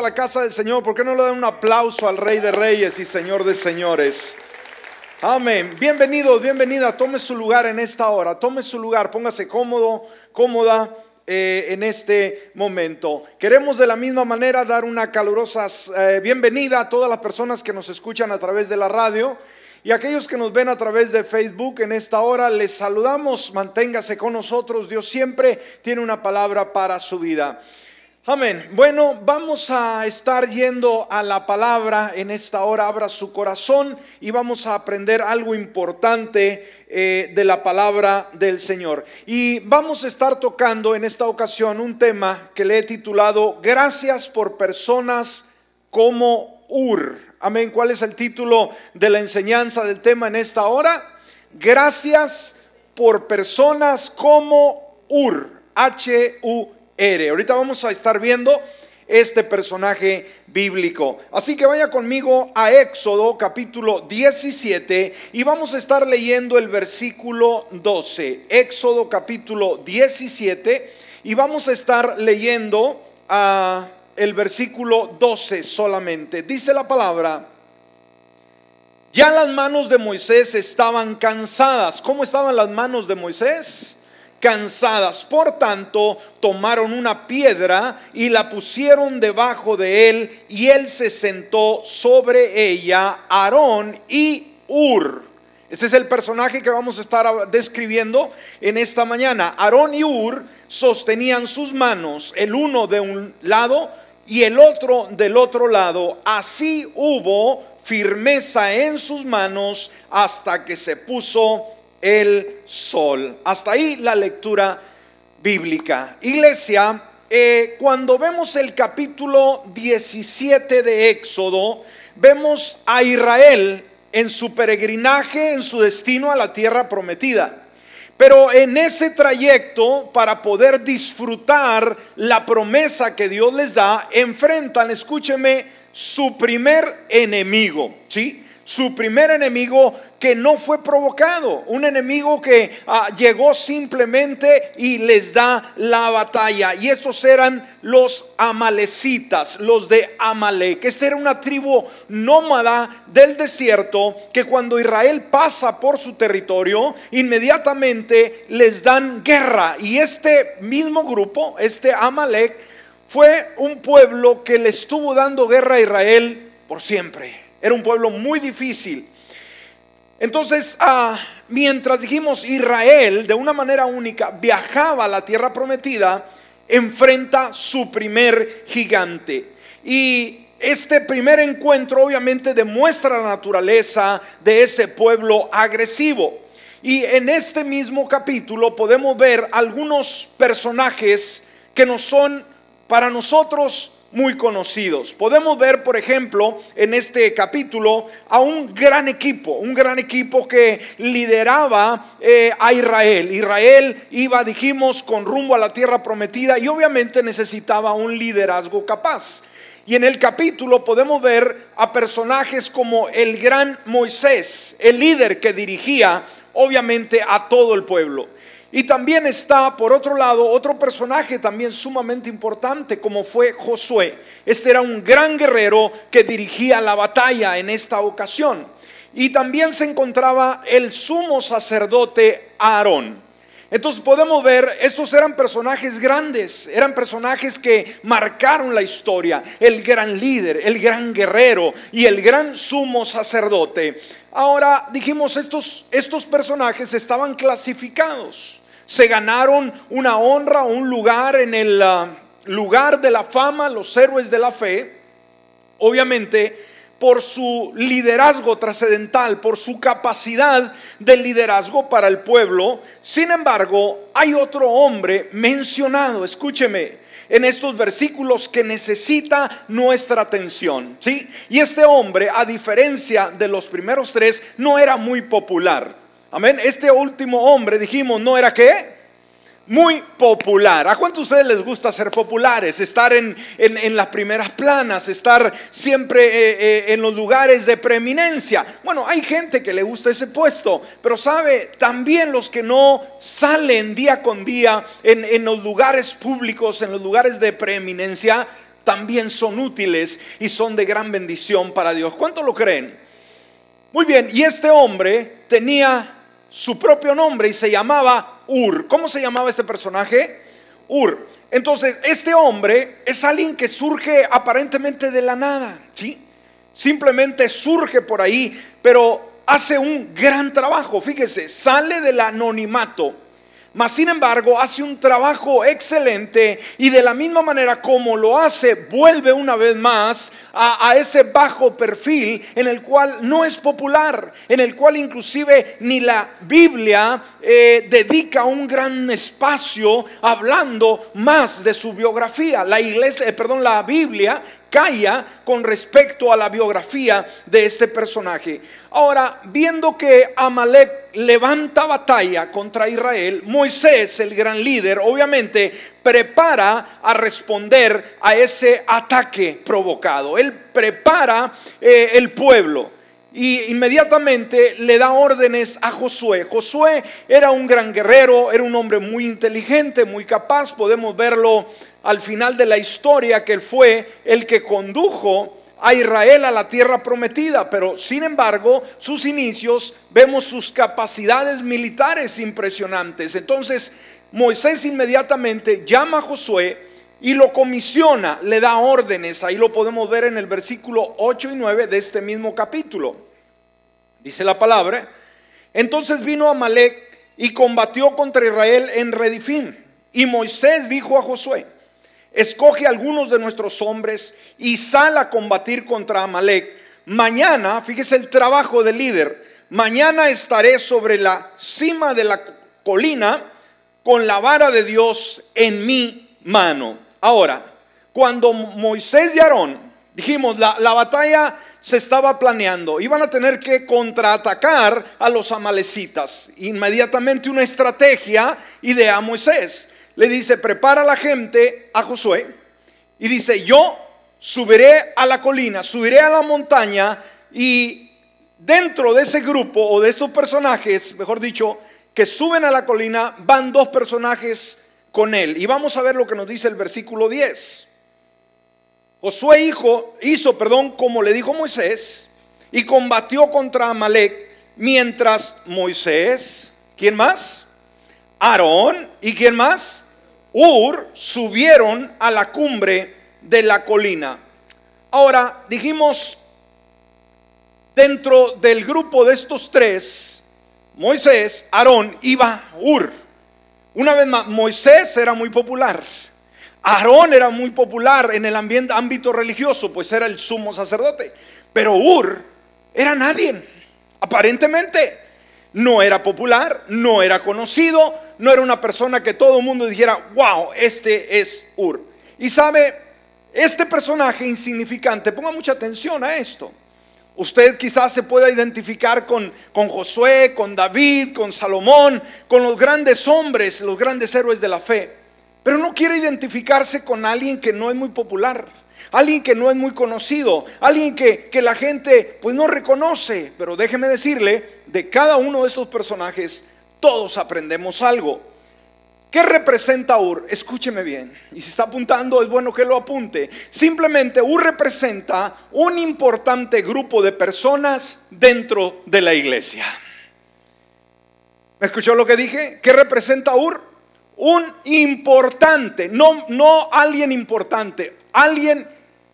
a la casa del Señor, ¿por qué no le dan un aplauso al Rey de Reyes y Señor de Señores? Amén. Bienvenidos, bienvenida. Tome su lugar en esta hora. Tome su lugar. Póngase cómodo, cómoda eh, en este momento. Queremos de la misma manera dar una calurosa eh, bienvenida a todas las personas que nos escuchan a través de la radio. Y aquellos que nos ven a través de Facebook en esta hora, les saludamos. Manténgase con nosotros. Dios siempre tiene una palabra para su vida. Amén. Bueno, vamos a estar yendo a la palabra en esta hora. Abra su corazón y vamos a aprender algo importante eh, de la palabra del Señor. Y vamos a estar tocando en esta ocasión un tema que le he titulado Gracias por personas como Ur. Amén. ¿Cuál es el título de la enseñanza del tema en esta hora? Gracias por personas como Ur. H-U-R. Ahorita vamos a estar viendo este personaje bíblico. Así que vaya conmigo a Éxodo capítulo 17 y vamos a estar leyendo el versículo 12. Éxodo capítulo 17 y vamos a estar leyendo a el versículo 12 solamente. Dice la palabra, ya las manos de Moisés estaban cansadas. ¿Cómo estaban las manos de Moisés? Cansadas. Por tanto, tomaron una piedra y la pusieron debajo de él y él se sentó sobre ella, Aarón y Ur. Ese es el personaje que vamos a estar describiendo en esta mañana. Aarón y Ur sostenían sus manos, el uno de un lado y el otro del otro lado. Así hubo firmeza en sus manos hasta que se puso el sol. Hasta ahí la lectura bíblica. Iglesia, eh, cuando vemos el capítulo 17 de Éxodo, vemos a Israel en su peregrinaje, en su destino a la tierra prometida. Pero en ese trayecto, para poder disfrutar la promesa que Dios les da, enfrentan, escúcheme, su primer enemigo, ¿sí? Su primer enemigo que no fue provocado, un enemigo que ah, llegó simplemente y les da la batalla. Y estos eran los amalecitas, los de Amalek. Esta era una tribu nómada del desierto que cuando Israel pasa por su territorio, inmediatamente les dan guerra. Y este mismo grupo, este Amalek, fue un pueblo que le estuvo dando guerra a Israel por siempre. Era un pueblo muy difícil. Entonces, ah, mientras dijimos Israel de una manera única viajaba a la tierra prometida, enfrenta su primer gigante. Y este primer encuentro obviamente demuestra la naturaleza de ese pueblo agresivo. Y en este mismo capítulo podemos ver algunos personajes que no son para nosotros muy conocidos. Podemos ver, por ejemplo, en este capítulo a un gran equipo, un gran equipo que lideraba eh, a Israel. Israel iba, dijimos, con rumbo a la tierra prometida y obviamente necesitaba un liderazgo capaz. Y en el capítulo podemos ver a personajes como el gran Moisés, el líder que dirigía obviamente a todo el pueblo. Y también está, por otro lado, otro personaje también sumamente importante, como fue Josué. Este era un gran guerrero que dirigía la batalla en esta ocasión. Y también se encontraba el sumo sacerdote Aarón. Entonces podemos ver, estos eran personajes grandes, eran personajes que marcaron la historia, el gran líder, el gran guerrero y el gran sumo sacerdote. Ahora dijimos, estos, estos personajes estaban clasificados se ganaron una honra, un lugar en el ah, lugar de la fama, los héroes de la fe, obviamente por su liderazgo trascendental, por su capacidad de liderazgo para el pueblo. Sin embargo, hay otro hombre mencionado, escúcheme, en estos versículos que necesita nuestra atención, ¿sí? Y este hombre, a diferencia de los primeros tres, no era muy popular. Amén. Este último hombre, dijimos, ¿no era qué? Muy popular. ¿A cuántos de ustedes les gusta ser populares? Estar en, las primeras planas, estar siempre eh, eh, en los lugares de preeminencia. Bueno, hay gente que le gusta ese puesto, pero sabe, también los que no salen día con día en, en los lugares públicos, en los lugares de preeminencia, también son útiles y son de gran bendición para Dios. ¿Cuánto lo creen? Muy bien, y este hombre tenía su propio nombre y se llamaba Ur. ¿Cómo se llamaba este personaje? Ur. Entonces, este hombre es alguien que surge aparentemente de la nada, ¿sí? Simplemente surge por ahí, pero hace un gran trabajo. Fíjese, sale del anonimato mas sin embargo hace un trabajo excelente y de la misma manera como lo hace, vuelve una vez más a, ese bajo perfil en el cual no es popular, en el cual inclusive ni la Biblia eh, dedica un gran espacio hablando más de su biografía. La iglesia, eh, perdón, la Biblia calla con respecto a la biografía de este personaje. Ahora, viendo que Amalek levanta batalla contra Israel, Moisés, el gran líder, obviamente prepara a responder a ese ataque provocado. Él prepara eh, el pueblo y inmediatamente le da órdenes a Josué. Josué era un gran guerrero, era un hombre muy inteligente, muy capaz. Podemos verlo al final de la historia que fue el que condujo a Israel a la tierra prometida, pero sin embargo sus inicios vemos sus capacidades militares impresionantes. Entonces Moisés inmediatamente llama a Josué y lo comisiona, le da órdenes. Ahí lo podemos ver en el versículo 8 y 9 de este mismo capítulo. Dice la palabra. Entonces vino Amalek y combatió contra Israel en Redifín. Y Moisés dijo a Josué, escoge algunos de nuestros hombres y sal a combatir contra Amalek. Mañana, fíjese el trabajo del líder, mañana estaré sobre la cima de la colina con la vara de Dios en mi mano. Ahora, cuando Moisés y Aarón, dijimos, la, la batalla se estaba planeando, iban a tener que contraatacar a los amalecitas. Inmediatamente una estrategia idea a Moisés le dice, prepara a la gente a Josué y dice, yo subiré a la colina, subiré a la montaña y dentro de ese grupo o de estos personajes, mejor dicho, que suben a la colina, van dos personajes con él. Y vamos a ver lo que nos dice el versículo 10. Josué hijo, hizo, perdón, como le dijo Moisés, y combatió contra Amalek, mientras Moisés, ¿quién más? Aarón y quién más? Ur subieron a la cumbre de la colina. Ahora, dijimos, dentro del grupo de estos tres, Moisés, Aarón, iba Ur. Una vez más, Moisés era muy popular. Aarón era muy popular en el ambiente, ámbito religioso, pues era el sumo sacerdote. Pero Ur era nadie, aparentemente no era popular, no era conocido, no era una persona que todo el mundo dijera, wow, este es Ur. Y sabe, este personaje insignificante, ponga mucha atención a esto. Usted quizás se pueda identificar con, con Josué, con David, con Salomón, con los grandes hombres, los grandes héroes de la fe. Pero no quiere identificarse con alguien que no es muy popular alguien que no es muy conocido, alguien que, la gente pues no reconoce. Pero déjeme decirle, de cada uno de estos personajes todos aprendemos algo. ¿Qué representa Ur? Escúcheme bien. Y si está apuntando, es bueno que lo apunte. Simplemente Ur representa un importante grupo de personas dentro de la iglesia. ¿Me escuchó lo que dije? ¿Qué representa Ur? Un importante, no, no alguien importante, alguien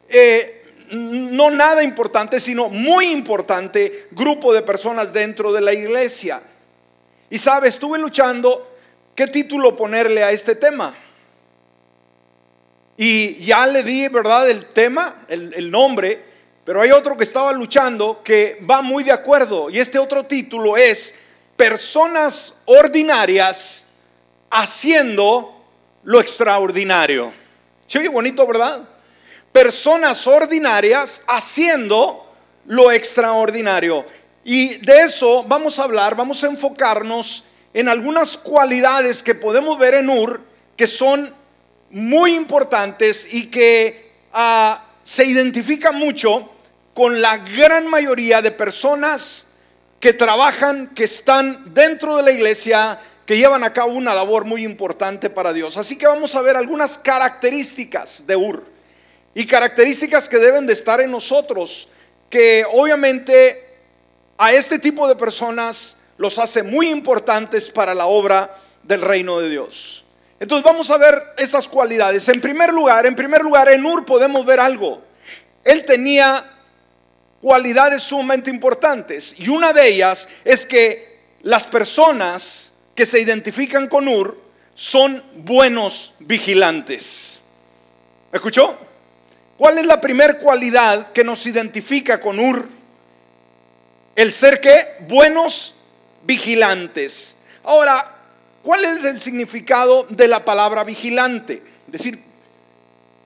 eh, no nada importante, sino muy importante grupo de personas dentro de la iglesia. Y sabe, estuve luchando qué título ponerle a este tema. Y ya le di, ¿verdad?, el tema, el, nombre, pero hay otro que estaba luchando que va muy de acuerdo. Y este otro título es Personas ordinarias haciendo lo extraordinario. ¿Se oye bonito, verdad? personas ordinarias haciendo lo extraordinario. Y de eso vamos a hablar, vamos a enfocarnos en algunas cualidades que podemos ver en Ur que son muy importantes y que ah, se identifican mucho con la gran mayoría de personas que trabajan, que están dentro de la iglesia, que llevan a cabo una labor muy importante para Dios. Así que vamos a ver algunas características de Ur. y características que deben de estar en nosotros, que obviamente a este tipo de personas los hace muy importantes para la obra del reino de Dios. Entonces vamos a ver estas cualidades. En primer lugar, en primer lugar, en Ur podemos ver algo. Él tenía cualidades sumamente importantes y una de ellas es que las personas que se identifican con Ur son buenos vigilantes. ¿Me escuchó? ¿Cuál es la primera cualidad que nos identifica con Ur? El ser que buenos vigilantes. Ahora, ¿cuál es el significado de la palabra vigilante? Es decir,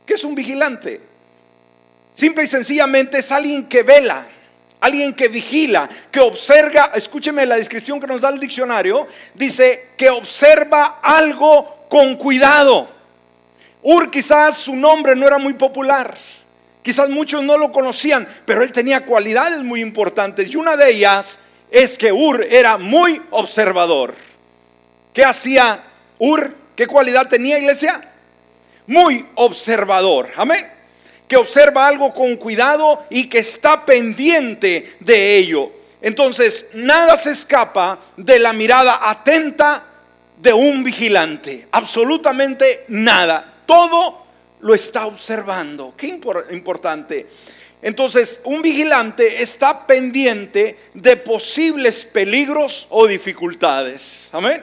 ¿qué es un vigilante? Simple y sencillamente es alguien que vela, alguien que vigila, que observa, escúcheme la descripción que nos da el diccionario, dice que observa algo con cuidado. Ur quizás su nombre no era muy popular. Quizás muchos no lo conocían, pero él tenía cualidades muy importantes y una de ellas es que Ur era muy observador. ¿Qué hacía Ur? ¿Qué cualidad tenía iglesia? Muy observador. Amén. Que observa algo con cuidado y que está pendiente de ello. Entonces, nada se escapa de la mirada atenta de un vigilante. Absolutamente nada. Todo lo está observando. Qué importante. Entonces, un vigilante está pendiente de posibles peligros o dificultades. Amén.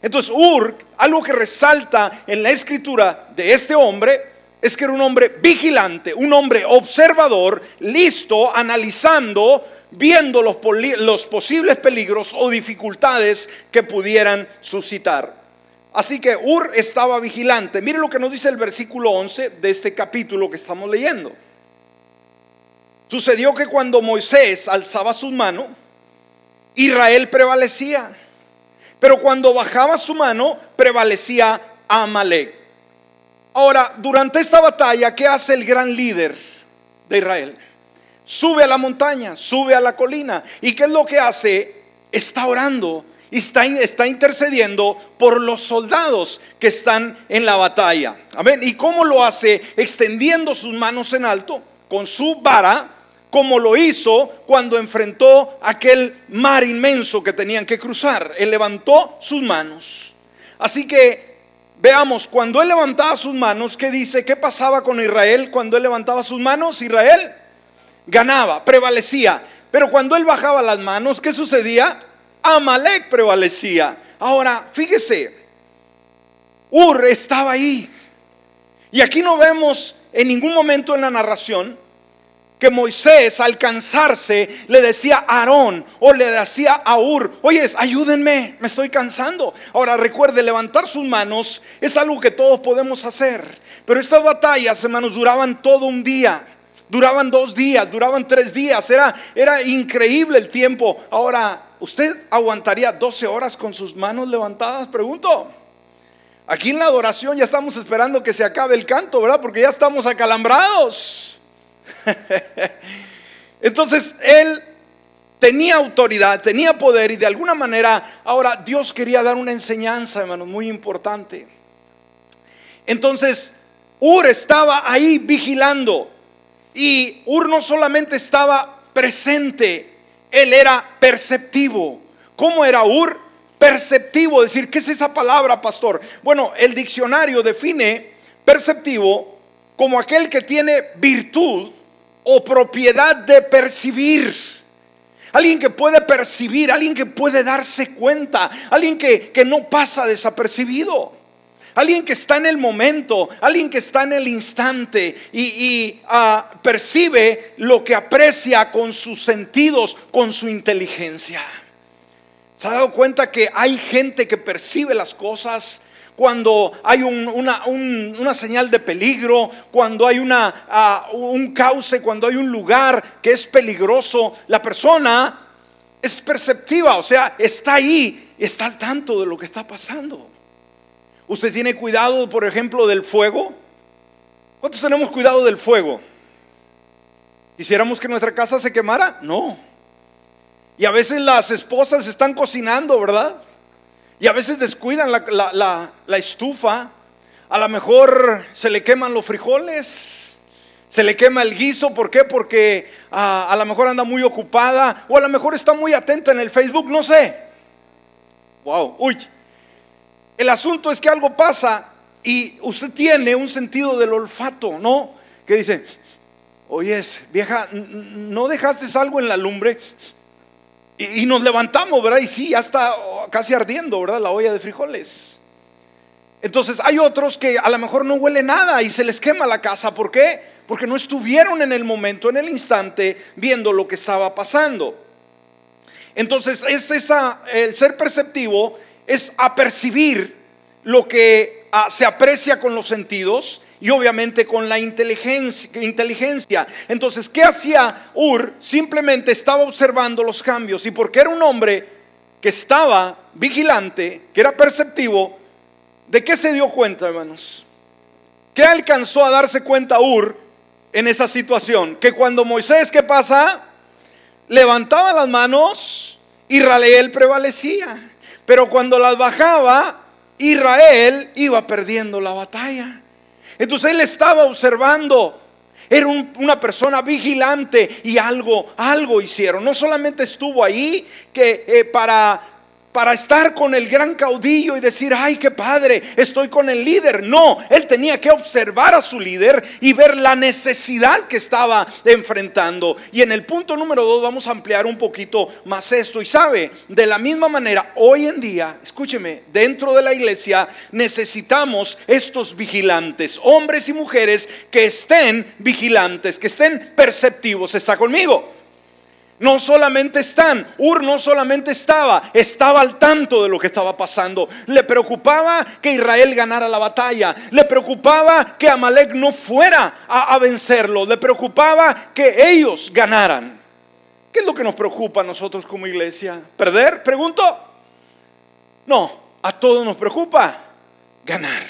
Entonces, Ur, algo que resalta en la escritura de este hombre, es que era un hombre vigilante, un hombre observador, listo, analizando, viendo los, los posibles peligros o dificultades que pudieran suscitar. Así que Ur estaba vigilante. Mire lo que nos dice el versículo 11 de este capítulo que estamos leyendo. Sucedió que cuando Moisés alzaba su mano, Israel prevalecía. Pero cuando bajaba su mano, prevalecía Amalek. Ahora, durante esta batalla, ¿qué hace el gran líder de Israel? Sube a la montaña, sube a la colina. ¿Y qué es lo que hace? Está orando y está, está intercediendo por los soldados que están en la batalla. Amén. ¿Y cómo lo hace? Extendiendo sus manos en alto con su vara, como lo hizo cuando enfrentó aquel mar inmenso que tenían que cruzar. Él levantó sus manos. Así que veamos, cuando él levantaba sus manos, ¿qué dice? ¿Qué pasaba con Israel cuando él levantaba sus manos? Israel ganaba, prevalecía. Pero cuando él bajaba las manos, ¿qué sucedía? Amalek prevalecía. Ahora, fíjese, Ur estaba ahí. Y aquí no vemos en ningún momento en la narración que Moisés al cansarse le decía a Aarón o le decía a Ur, oye, ayúdenme, me estoy cansando. Ahora recuerde, levantar sus manos es algo que todos podemos hacer. Pero estas batallas, hermanos, duraban todo un día. Duraban dos días, duraban tres días. Era, era increíble el tiempo. Ahora, ¿usted aguantaría 12 horas con sus manos levantadas? Pregunto. Aquí en la adoración ya estamos esperando que se acabe el canto, ¿verdad? Porque ya estamos acalambrados. Entonces, él tenía autoridad, tenía poder y de alguna manera, ahora Dios quería dar una enseñanza, hermano, muy importante. Entonces, Ur estaba ahí vigilando. Y Ur no solamente estaba presente, él era perceptivo. ¿Cómo era Ur? Perceptivo, decir, ¿qué es esa palabra, pastor? Bueno, el diccionario define perceptivo como aquel que tiene virtud o propiedad de percibir. Alguien que puede percibir, alguien que puede darse cuenta, alguien que, que no pasa desapercibido. Alguien que está en el momento, alguien que está en el instante y, ah, percibe lo que aprecia con sus sentidos, con su inteligencia. ¿Se ha dado cuenta que hay gente que percibe las cosas cuando hay una, señal de peligro, cuando hay una, ah, un cauce, cuando hay un lugar que es peligroso? La persona es perceptiva, o sea, está ahí, está al tanto de lo que está pasando. ¿Usted tiene cuidado, por ejemplo, del fuego? ¿Cuántos tenemos cuidado del fuego? ¿Quisiéramos que nuestra casa se quemara? No. Y a veces las esposas están cocinando, ¿verdad? Y a veces descuidan la, estufa. A lo mejor se le queman los frijoles. Se le quema el guiso, ¿por qué? Porque ah, a lo mejor anda muy ocupada o a lo mejor está muy atenta en el Facebook, no sé. Wow, uy. El asunto es que algo pasa y usted tiene un sentido del olfato, ¿no? Que dice, oyes, vieja, ¿no dejaste algo en la lumbre? Y, nos levantamos, ¿verdad? Y sí, ya está casi ardiendo, ¿verdad? La olla de frijoles. Entonces hay otros que a lo mejor no huele nada y se les quema la casa. ¿Por qué? Porque no estuvieron en el momento, en el instante, viendo lo que estaba pasando. Entonces es esa, el ser perceptivo es apercibir lo que ah, se aprecia con los sentidos y obviamente con la inteligencia, Entonces, ¿qué hacía Ur? Simplemente estaba observando los cambios y porque era un hombre que estaba vigilante, que era perceptivo, ¿de qué se dio cuenta, hermanos? ¿Qué alcanzó a darse cuenta Ur en esa situación? Que cuando Moisés, ¿qué pasa? Levantaba las manos, Israel prevalecía. Pero cuando las bajaba, Israel iba perdiendo la batalla. Entonces él estaba observando. Era una persona vigilante y algo, algo hicieron. No solamente estuvo ahí que eh, para para estar con el gran caudillo y decir, ay, qué padre, estoy con el líder. No, él tenía que observar a su líder y ver la necesidad que estaba enfrentando. Y en el punto número dos vamos a ampliar un poquito más esto. Y sabe, de la misma manera, hoy en día, escúcheme, dentro de la iglesia necesitamos estos vigilantes, hombres y mujeres que estén vigilantes, que estén perceptivos. ¿Está conmigo? No solamente están, Ur no solamente estaba, estaba al tanto de lo que estaba pasando. Le preocupaba que Israel ganara la batalla, le preocupaba que Amalek no fuera a, vencerlo, le preocupaba que ellos ganaran. ¿Qué es lo que nos preocupa a nosotros como iglesia? ¿Perder? Pregunto. No, a todos nos preocupa ganar.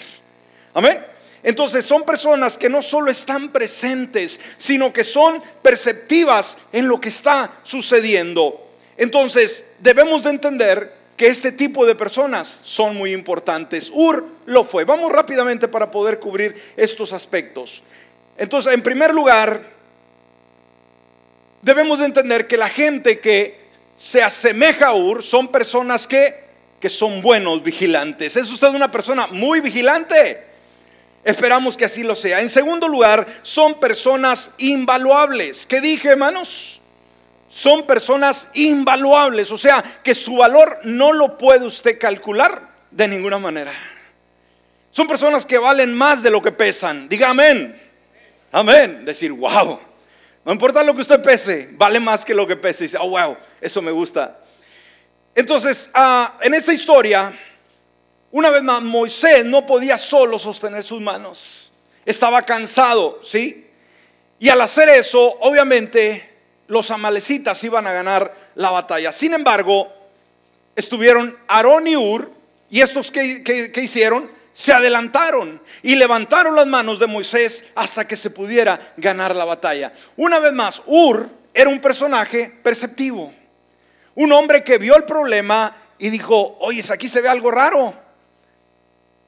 Amén. Entonces son personas que no solo están presentes, sino que son perceptivas en lo que está sucediendo. Entonces debemos de entender que este tipo de personas son muy importantes. Ur lo fue. Vamos rápidamente para poder cubrir estos aspectos. Entonces, en primer lugar, debemos de entender que la gente que se asemeja a Ur son personas que, que son buenos vigilantes. ¿Es usted una persona muy vigilante? Esperamos que así lo sea. En segundo lugar, son personas invaluables. ¿Qué dije, hermanos? Son personas invaluables, o sea, que su valor no lo puede usted calcular de ninguna manera. Son personas que valen más de lo que pesan. Diga amén. Amén. Decir, wow. No importa lo que usted pese, vale más que lo que pese. dice, oh, wow, eso me gusta. Entonces, ah, en esta historia una vez más, Moisés no podía solo sostener sus manos. Estaba cansado, ¿sí? Y al hacer eso, obviamente, los amalecitas iban a ganar la batalla. Sin embargo, estuvieron Aarón y Ur, y estos que, hicieron, se adelantaron y levantaron las manos de Moisés hasta que se pudiera ganar la batalla. Una vez más, Ur era un personaje perceptivo, un hombre que vio el problema y dijo, oye, aquí se ve algo raro.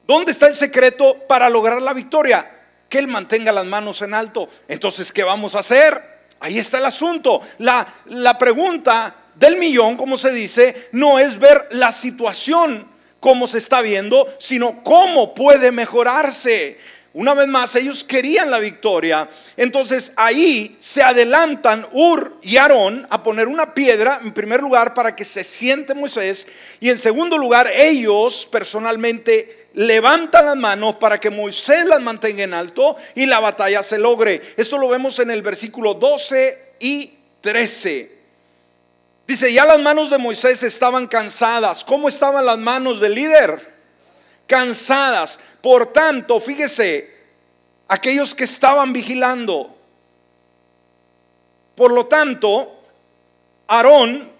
¿Dónde está el secreto para lograr la victoria? Que Él mantenga las manos en alto. Entonces, ¿qué vamos a hacer? Ahí está el asunto. La, la pregunta del millón, como se dice, no es ver la situación como se está viendo, sino cómo puede mejorarse. Una vez más, ellos querían la victoria. Entonces ahí se adelantan Ur y Aarón a poner una piedra, en primer lugar, para que se siente Moisés. Y en segundo lugar, ellos personalmente levantan las manos para que Moisés las mantenga en alto y la batalla se logre. Esto lo vemos en el versículo 12 y 13. Dice, ya las manos de Moisés estaban cansadas. ¿Cómo estaban las manos del líder? Cansadas. Por tanto, fíjese, aquellos que estaban vigilando. Por lo tanto, Aarón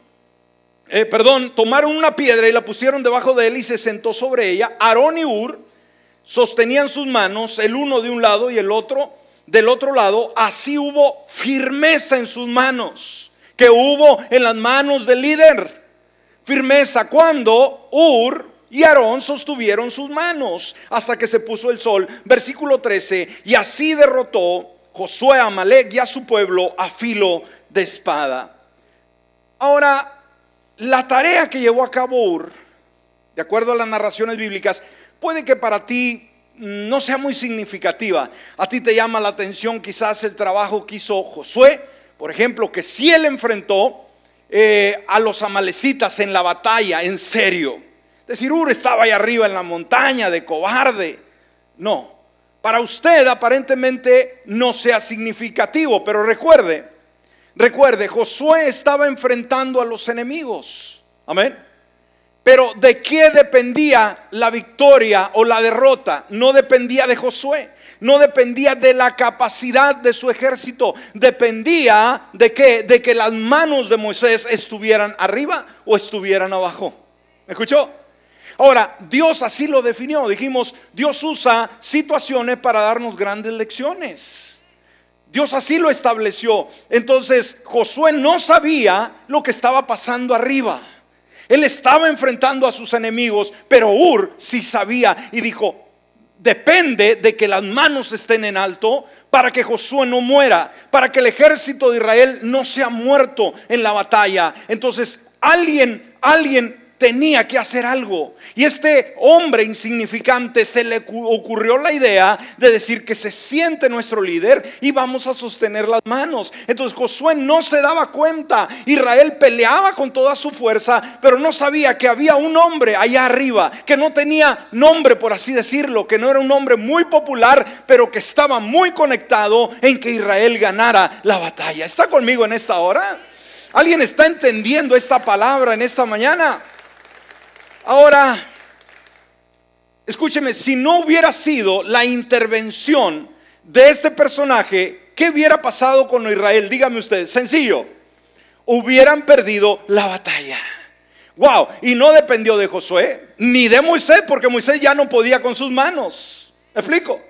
eh, perdón, tomaron una piedra y la pusieron debajo de él y se sentó sobre ella. Aarón y Ur sostenían sus manos, el uno de un lado y el otro del otro lado. Así hubo firmeza en sus manos, que hubo en las manos del líder. Firmeza cuando Ur y Aarón sostuvieron sus manos hasta que se puso el sol. Versículo 13. Y así derrotó Josué a Amalek y a su pueblo a filo de espada. Ahora, la tarea que llevó a cabo Ur, de acuerdo a las narraciones bíblicas, puede que para ti no sea muy significativa. A ti te llama la atención quizás el trabajo que hizo Josué, por ejemplo, que si él enfrentó eh, a los amalecitas en la batalla, en serio. Decir, Ur estaba ahí arriba en la montaña de cobarde. No, para usted aparentemente no sea significativo, pero recuerde, recuerde, Josué estaba enfrentando a los enemigos. Amén. Pero ¿de qué dependía la victoria o la derrota? No dependía de Josué, no dependía de la capacidad de su ejército, dependía de qué? De que las manos de Moisés estuvieran arriba o estuvieran abajo. ¿Me escuchó? Ahora, Dios así lo definió. Dijimos, Dios usa situaciones para darnos grandes lecciones. Dios así lo estableció. Entonces, Josué no sabía lo que estaba pasando arriba. Él estaba enfrentando a sus enemigos, pero Ur sí sabía y dijo, depende de que las manos estén en alto para que Josué no muera, para que el ejército de Israel no sea muerto en la batalla. Entonces, alguien, alguien tenía que hacer algo. Y este hombre insignificante se le ocurrió la idea de decir que se siente nuestro líder y vamos a sostener las manos. Entonces Josué no se daba cuenta. Israel peleaba con toda su fuerza, pero no sabía que había un hombre allá arriba que no tenía nombre, por así decirlo, que no era un hombre muy popular, pero que estaba muy conectado en que Israel ganara la batalla. ¿Está conmigo en esta hora? ¿Alguien está entendiendo esta palabra en esta mañana? Ahora, escúcheme, si no hubiera sido la intervención de este personaje, ¿qué hubiera pasado con Israel? Dígame usted, sencillo, hubieran perdido la batalla. Wow, y no dependió de Josué ni de Moisés, porque Moisés ya no podía con sus manos. ¿Me explico?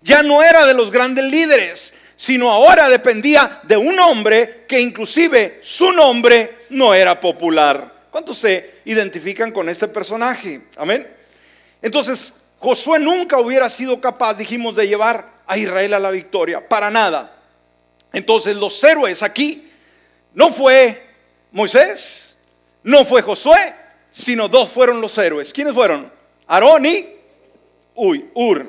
Ya no era de los grandes líderes, sino ahora dependía de un hombre que inclusive su nombre no era popular. ¿Cuántos se identifican con este personaje? Amén. Entonces, Josué nunca hubiera sido capaz, dijimos, de llevar a Israel a la victoria, para nada. Entonces, los héroes aquí no fue Moisés, no fue Josué, sino dos fueron los héroes. ¿Quiénes fueron? Aarón y Uy, Ur.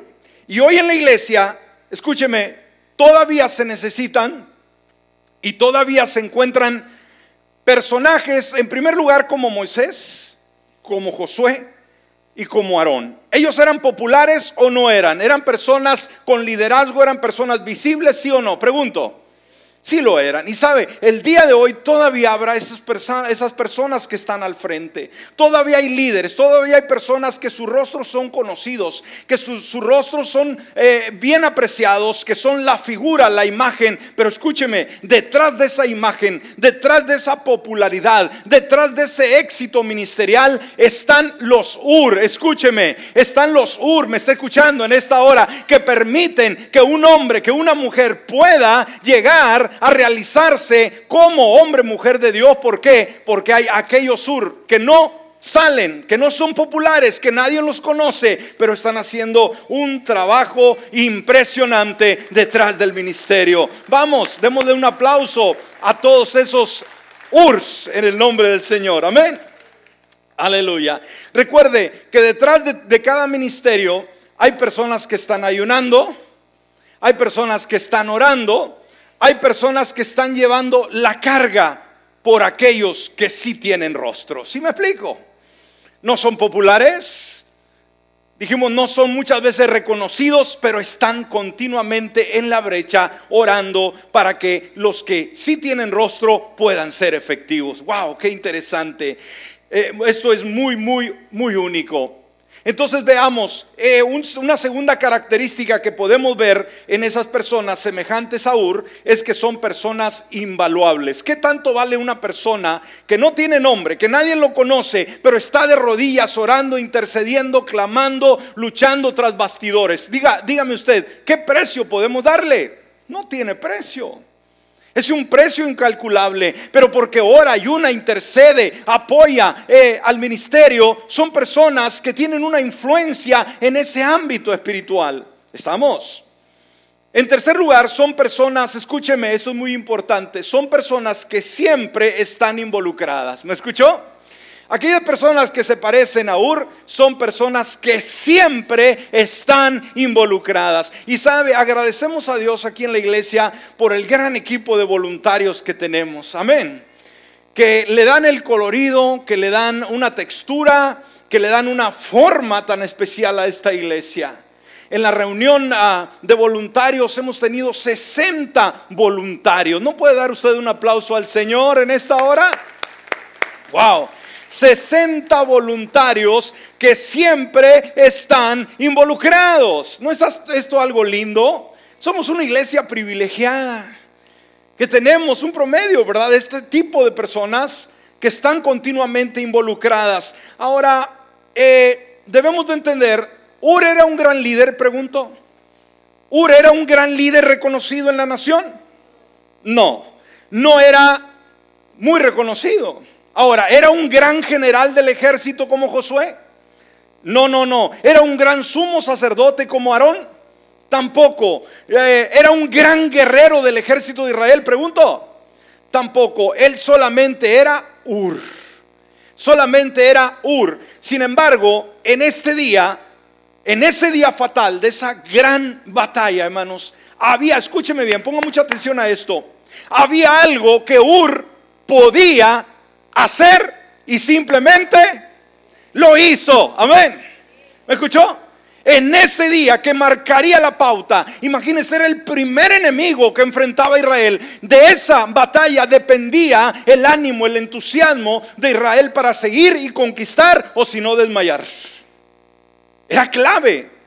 Y hoy en la iglesia, escúcheme, todavía se necesitan y todavía se encuentran personajes, en primer lugar, como Moisés, como Josué y como Aarón. ¿Ellos eran populares o no eran? ¿Eran personas con liderazgo? ¿Eran personas visibles, sí o no? Pregunto. Sí lo eran. Y sabe, el día de hoy todavía habrá esas, personas, esas personas que están al frente. Todavía hay líderes, todavía hay personas que sus rostros son conocidos, que sus, rostros son eh, bien apreciados, que son la figura, la imagen. Pero escúcheme, detrás de esa imagen, detrás de esa popularidad, detrás de ese éxito ministerial, están los UR. Escúcheme, están los UR, me está escuchando en esta hora, que permiten que un hombre, que una mujer pueda llegar a realizarse como hombre, mujer de Dios. ¿Por qué? Porque hay aquellos sur que no salen, que no son populares, que nadie los conoce, pero están haciendo un trabajo impresionante detrás del ministerio. Vamos, démosle un aplauso a todos esos urs en el nombre del Señor. Amén. Aleluya. Recuerde que detrás de, de cada ministerio hay personas que están ayunando, hay personas que están orando, hay personas que están llevando la carga por aquellos que sí tienen rostro. ¿Sí me explico? No son populares. Dijimos, no son muchas veces reconocidos, pero están continuamente en la brecha orando para que los que sí tienen rostro puedan ser efectivos. ¡Wow! ¡Qué interesante! Eh, esto es muy, muy, muy único. Entonces veamos eh, una segunda característica que podemos ver en esas personas semejantes a Ur es que son personas invaluables. ¿Qué tanto vale una persona que no tiene nombre, que nadie lo conoce, pero está de rodillas orando, intercediendo, clamando, luchando tras bastidores? Diga, dígame usted, ¿qué precio podemos darle? No tiene precio. Es un precio incalculable, pero porque ora, ayuna, intercede, apoya eh, al ministerio, son personas que tienen una influencia en ese ámbito espiritual. ¿Estamos? En tercer lugar, son personas, escúcheme, esto es muy importante, son personas que siempre están involucradas. ¿Me escuchó? Aquellas personas que se parecen a Ur son personas que siempre están involucradas. Y sabe, agradecemos a Dios aquí en la iglesia por el gran equipo de voluntarios que tenemos. Amén. Que le dan el colorido, que le dan una textura, que le dan una forma tan especial a esta iglesia. En la reunión ah, de voluntarios hemos tenido 60 voluntarios. ¿No puede dar usted un aplauso al Señor en esta hora? Wow. 60 voluntarios que siempre están involucrados. ¿No es esto algo lindo? Somos una iglesia privilegiada, que tenemos un promedio, ¿verdad? De este tipo de personas que están continuamente involucradas. Ahora, eh, debemos de entender, Ur era un gran líder, pregunto. Ur era un gran líder reconocido en la nación. No, no era muy reconocido. Ahora, ¿era un gran general del ejército como Josué? No, no, no. ¿Era un gran sumo sacerdote como Aarón? Tampoco. Eh, ¿Era un gran guerrero del ejército de Israel? Pregunto. Tampoco. Él solamente era Ur. Solamente era Ur. Sin embargo, en este día, en ese día fatal de esa gran batalla, hermanos, había, escúcheme bien, ponga mucha atención a esto. Había algo que Ur podía hacer y simplemente lo hizo. Amén. ¿Me escuchó? En ese día que marcaría la pauta, imagínense, era el primer enemigo que enfrentaba a Israel. De esa batalla dependía el ánimo, el entusiasmo de Israel para seguir y conquistar o si no desmayar. Era clave.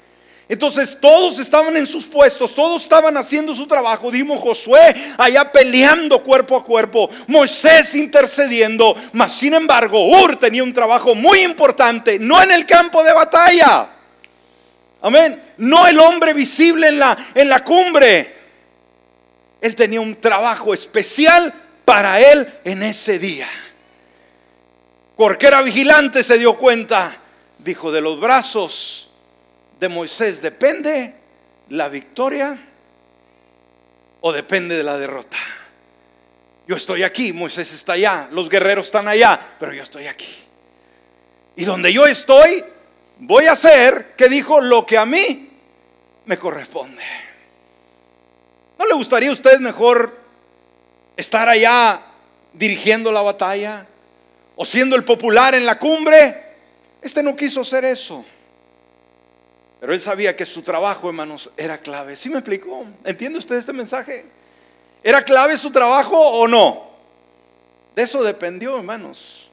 Entonces todos estaban en sus puestos, todos estaban haciendo su trabajo. Dimos Josué allá peleando cuerpo a cuerpo, Moisés intercediendo, mas sin embargo Ur tenía un trabajo muy importante, no en el campo de batalla. Amén. No el hombre visible en la, en la cumbre. Él tenía un trabajo especial para él en ese día. Porque era vigilante, se dio cuenta. Dijo, de los brazos Moisés depende la victoria o depende de la derrota. Yo estoy aquí, Moisés está allá, los guerreros están allá, pero yo estoy aquí. Y donde yo estoy, voy a hacer, que dijo, lo que a mí me corresponde. ¿No le gustaría a usted mejor estar allá dirigiendo la batalla o siendo el popular en la cumbre? Este no quiso hacer eso. Pero él sabía que su trabajo, hermanos, era clave. ¿Sí me explicó? ¿Entiende usted este mensaje? ¿Era clave su trabajo o no? De eso dependió, hermanos.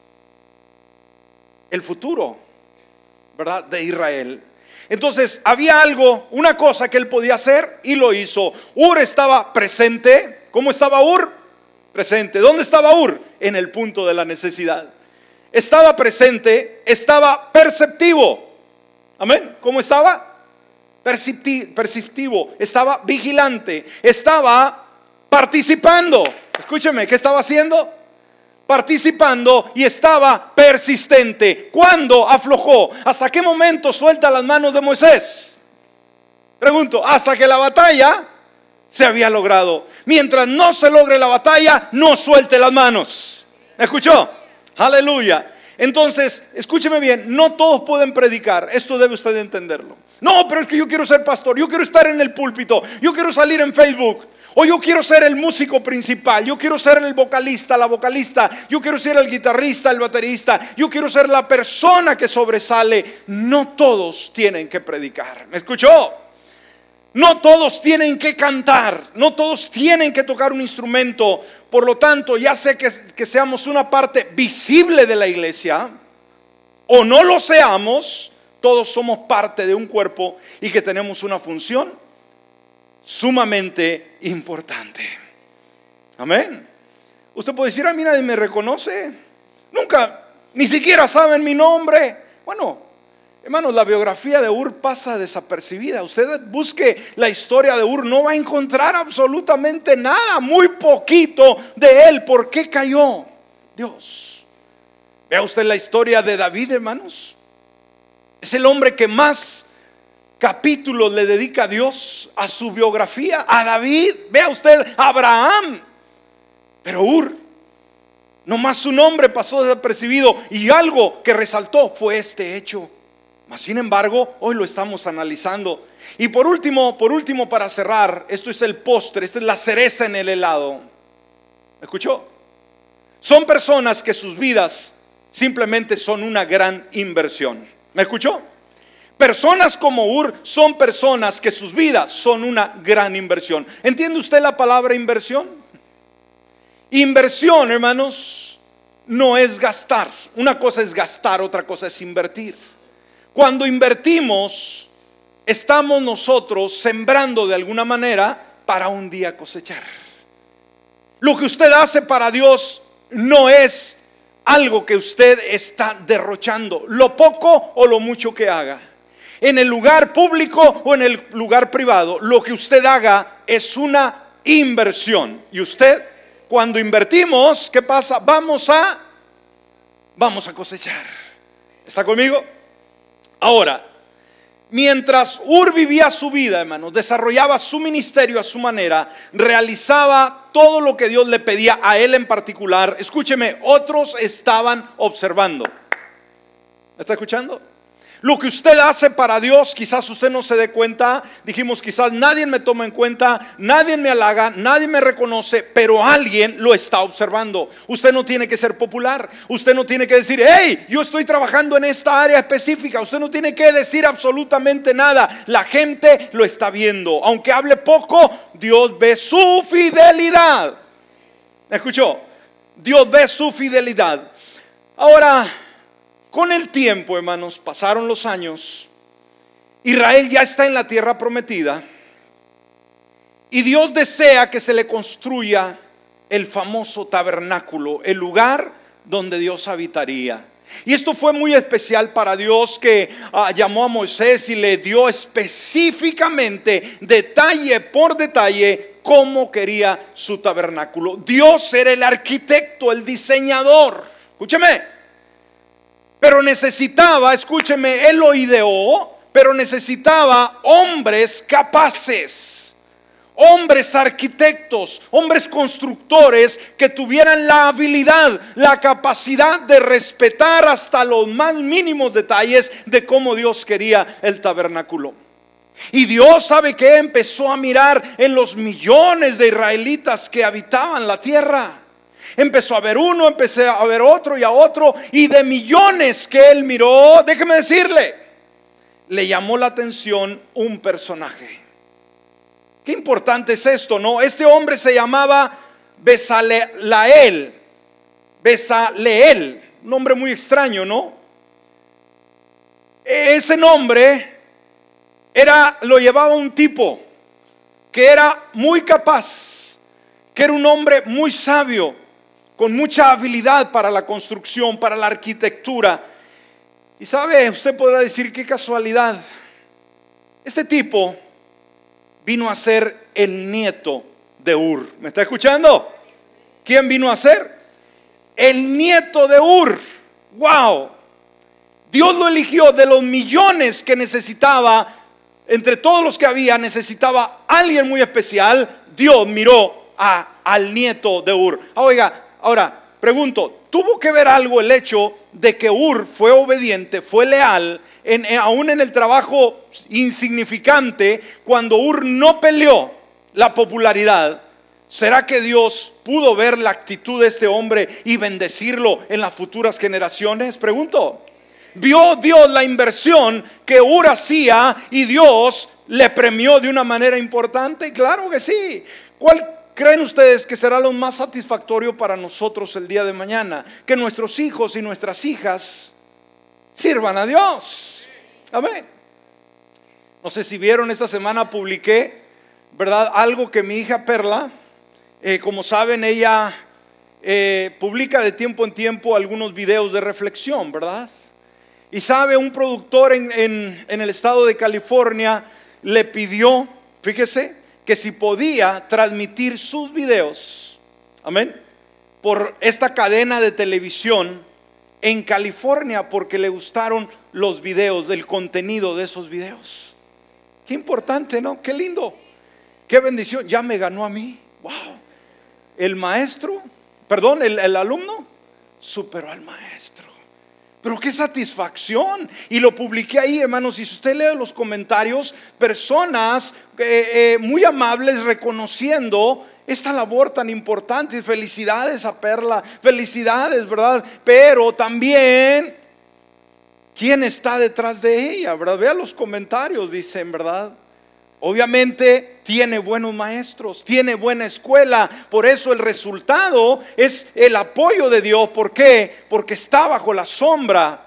El futuro, ¿verdad? De Israel. Entonces, había algo, una cosa que él podía hacer y lo hizo. Ur estaba presente. ¿Cómo estaba Ur? Presente. ¿Dónde estaba Ur? En el punto de la necesidad. Estaba presente, estaba perceptivo. Amén. ¿Cómo estaba? Perceptivo, estaba vigilante, estaba participando. Escúcheme, ¿qué estaba haciendo? Participando y estaba persistente. ¿Cuándo aflojó? ¿Hasta qué momento suelta las manos de Moisés? Pregunto, hasta que la batalla se había logrado. Mientras no se logre la batalla, no suelte las manos. ¿Me escuchó? Aleluya. Entonces, escúcheme bien, no todos pueden predicar, esto debe usted entenderlo. No, pero es que yo quiero ser pastor, yo quiero estar en el púlpito, yo quiero salir en Facebook, o yo quiero ser el músico principal, yo quiero ser el vocalista, la vocalista, yo quiero ser el guitarrista, el baterista, yo quiero ser la persona que sobresale. No todos tienen que predicar. ¿Me escuchó? No todos tienen que cantar, no todos tienen que tocar un instrumento. Por lo tanto, ya sé que, que, seamos una parte visible de la iglesia o no lo seamos, todos somos parte de un cuerpo y que tenemos una función sumamente importante. Amén. Usted puede decir, a mí nadie me reconoce. Nunca, ni siquiera saben mi nombre. Bueno, Hermanos, la biografía de Ur pasa desapercibida. Usted busque la historia de Ur, no va a encontrar absolutamente nada, muy poquito de él. ¿Por qué cayó? Dios. Vea usted la historia de David, hermanos. Es el hombre que más capítulos le dedica a Dios a su biografía, a David, vea usted, Abraham. Pero Ur, nomás su nombre pasó desapercibido y algo que resaltó fue este hecho. Mas, sin embargo, hoy lo estamos analizando. Y por último, por último, para cerrar, esto es el postre, esta es la cereza en el helado. ¿Escuchó? Son personas que sus vidas simplemente son una gran inversión. ¿Me escuchó? Personas como Ur son personas que sus vidas son una gran inversión. ¿Entiende usted la palabra inversión? Inversión, hermanos, no es gastar. Una cosa es gastar, otra cosa es invertir. Cuando invertimos, estamos nosotros sembrando de alguna manera para un día cosechar. Lo que usted hace para Dios no es algo que usted está derrochando, lo poco o lo mucho que haga en el lugar público o en el lugar privado, lo que usted haga es una inversión. Y usted, cuando invertimos, ¿qué pasa? Vamos a, vamos a cosechar. ¿Está conmigo? Ahora, mientras Ur vivía su vida, hermanos, desarrollaba su ministerio a su manera, realizaba todo lo que Dios le pedía a él en particular, escúcheme, otros estaban observando. ¿Me está escuchando? Lo que usted hace para Dios, quizás usted no se dé cuenta. Dijimos, quizás nadie me toma en cuenta, nadie me halaga, nadie me reconoce, pero alguien lo está observando. Usted no tiene que ser popular. Usted no tiene que decir, hey, yo estoy trabajando en esta área específica. Usted no tiene que decir absolutamente nada. La gente lo está viendo. Aunque hable poco, Dios ve su fidelidad. ¿Escuchó? Dios ve su fidelidad. Ahora, con el tiempo, hermanos, pasaron los años. Israel ya está en la tierra prometida. Y Dios desea que se le construya el famoso tabernáculo, el lugar donde Dios habitaría. Y esto fue muy especial para Dios que ah, llamó a Moisés y le dio específicamente, detalle por detalle, cómo quería su tabernáculo. Dios era el arquitecto, el diseñador. Escúcheme. Pero necesitaba, escúcheme, él lo ideó, pero necesitaba hombres capaces, hombres arquitectos, hombres constructores que tuvieran la habilidad, la capacidad de respetar hasta los más mínimos detalles de cómo Dios quería el tabernáculo. Y Dios sabe que empezó a mirar en los millones de israelitas que habitaban la tierra. Empezó a ver uno, empecé a ver otro y a otro. Y de millones que él miró, déjeme decirle, le llamó la atención un personaje. Qué importante es esto, ¿no? Este hombre se llamaba Besaleel. Besaleel, un nombre muy extraño, ¿no? Ese nombre era lo llevaba un tipo que era muy capaz, que era un hombre muy sabio, con mucha habilidad para la construcción, para la arquitectura. Y sabe, usted podrá decir qué casualidad. Este tipo vino a ser el nieto de Ur. ¿Me está escuchando? ¿Quién vino a ser? El nieto de Ur. ¡Wow! Dios lo eligió de los millones que necesitaba, entre todos los que había, necesitaba alguien muy especial. Dios miró a, al nieto de Ur. Ah, oiga, Ahora, pregunto, ¿tuvo que ver algo el hecho de que Ur fue obediente, fue leal, aún en el trabajo insignificante, cuando Ur no peleó la popularidad? ¿Será que Dios pudo ver la actitud de este hombre y bendecirlo en las futuras generaciones? Pregunto. ¿Vio Dios la inversión que Ur hacía y Dios le premió de una manera importante? Claro que sí. ¿Cuál creen ustedes que será lo más satisfactorio para nosotros el día de mañana? Que nuestros hijos y nuestras hijas sirvan a Dios. Amén. No sé si vieron, esta semana publiqué, ¿verdad? Algo que mi hija Perla, eh, como saben, ella eh, publica de tiempo en tiempo algunos videos de reflexión, ¿verdad? Y sabe, un productor en, en el estado de California le pidió, fíjese, que si podía transmitir sus videos, amén, por esta cadena de televisión en California porque le gustaron los videos, el contenido de esos videos. Qué importante, ¿no? Qué lindo. Qué bendición. Ya me ganó a mí. Wow. El maestro, perdón, el, el alumno superó al maestro. Pero qué satisfacción. Y lo publiqué ahí, hermanos. Y si usted lee los comentarios, personas eh, eh, muy amables reconociendo esta labor tan importante. Felicidades a Perla. Felicidades, ¿verdad? Pero también, ¿quién está detrás de ella? ¿Verdad? Vea los comentarios, dicen, ¿verdad? Obviamente tiene buenos maestros, tiene buena escuela, por eso el resultado es el apoyo de Dios. ¿Por qué? Porque está bajo la sombra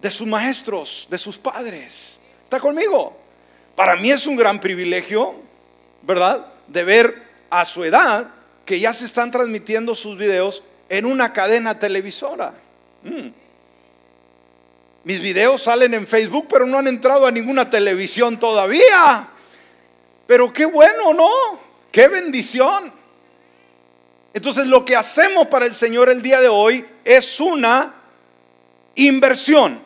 de sus maestros, de sus padres. ¿Está conmigo? Para mí es un gran privilegio, ¿verdad? De ver a su edad que ya se están transmitiendo sus videos en una cadena televisora. Mm. Mis videos salen en Facebook, pero no han entrado a ninguna televisión todavía. Pero qué bueno, ¿no? Qué bendición. Entonces lo que hacemos para el Señor el día de hoy es una inversión.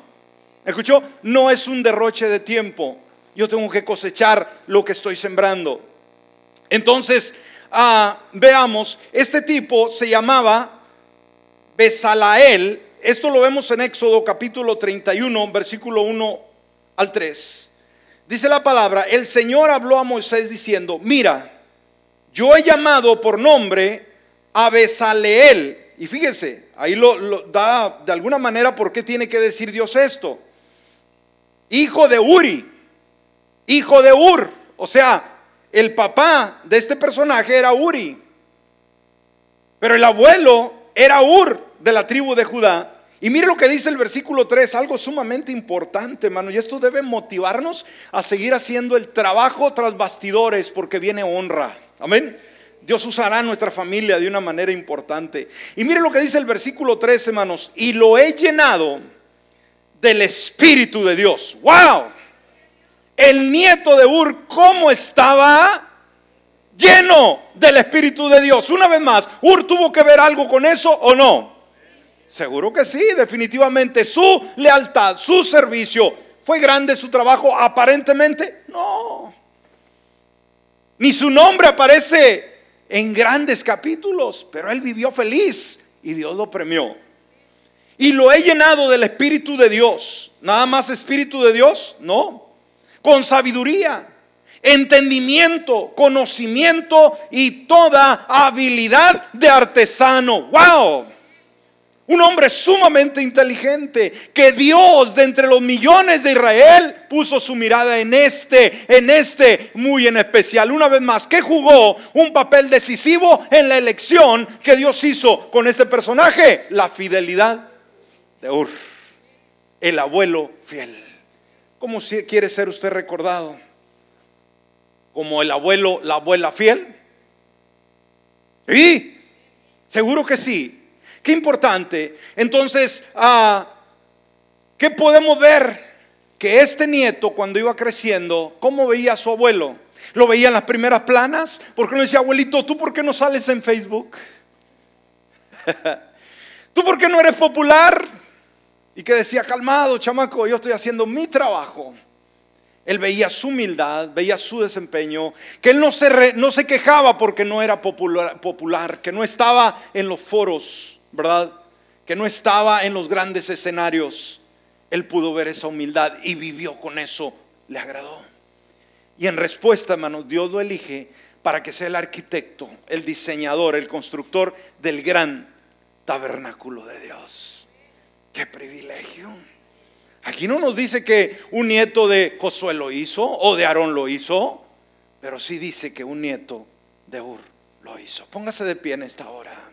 ¿Escuchó? No es un derroche de tiempo. Yo tengo que cosechar lo que estoy sembrando. Entonces, ah, veamos, este tipo se llamaba Besalael. Esto lo vemos en Éxodo capítulo 31, versículo 1 al 3. Dice la palabra, el Señor habló a Moisés diciendo, mira, yo he llamado por nombre a. Y fíjese, ahí lo, da de alguna manera por qué tiene que decir Dios esto. Hijo de Uri, hijo de Ur. O sea, el papá de este personaje era Uri. Pero el abuelo era Ur de la tribu de Judá. Y mire lo que dice el versículo 3, algo sumamente importante, hermano. Y esto debe motivarnos a seguir haciendo el trabajo tras bastidores porque viene honra. Amén. Dios usará nuestra familia de una manera importante. Y mire lo que dice el versículo 3, hermanos. Y lo he llenado del Espíritu de Dios. ¡Wow! El nieto de Ur, ¿cómo estaba? Lleno del Espíritu de Dios. Una vez más, ¿Ur tuvo que ver algo con eso o no? Seguro que sí, definitivamente. Su lealtad, su servicio, ¿fue grande su trabajo aparentemente? No. Ni su nombre aparece en grandes capítulos, pero él vivió feliz y Dios lo premió. Y lo he llenado del Espíritu de Dios. Nada más Espíritu de Dios, no. Con sabiduría, entendimiento, conocimiento y toda habilidad de artesano. ¡Wow! Un hombre sumamente inteligente que Dios de entre los millones de Israel puso su mirada en este, en este muy en especial. Una vez más, que jugó un papel decisivo en la elección que Dios hizo con este personaje, la fidelidad de Ur, el abuelo fiel. ¿Cómo quiere ser usted recordado? ¿Como el abuelo, la abuela fiel? Sí, seguro que sí. Qué importante. Entonces, ah, ¿qué podemos ver? Que este nieto cuando iba creciendo, ¿cómo veía a su abuelo? Lo veía en las primeras planas, porque no decía, abuelito, ¿tú por qué no sales en Facebook? ¿Tú por qué no eres popular? Y que decía, calmado, chamaco, yo estoy haciendo mi trabajo. Él veía su humildad, veía su desempeño, que él no se, no se quejaba porque no era popular, popular, que no estaba en los foros ¿verdad? Que no estaba en los grandes escenarios. Él pudo ver esa humildad y vivió con eso, le agradó. Y en respuesta, hermanos, Dios lo elige para que sea el arquitecto, el diseñador, el constructor del gran tabernáculo de Dios. Qué privilegio. Aquí no nos dice que un nieto de Josué lo hizo o de Aarón lo hizo, pero sí dice que un nieto de Ur lo hizo. Póngase de pie en esta hora.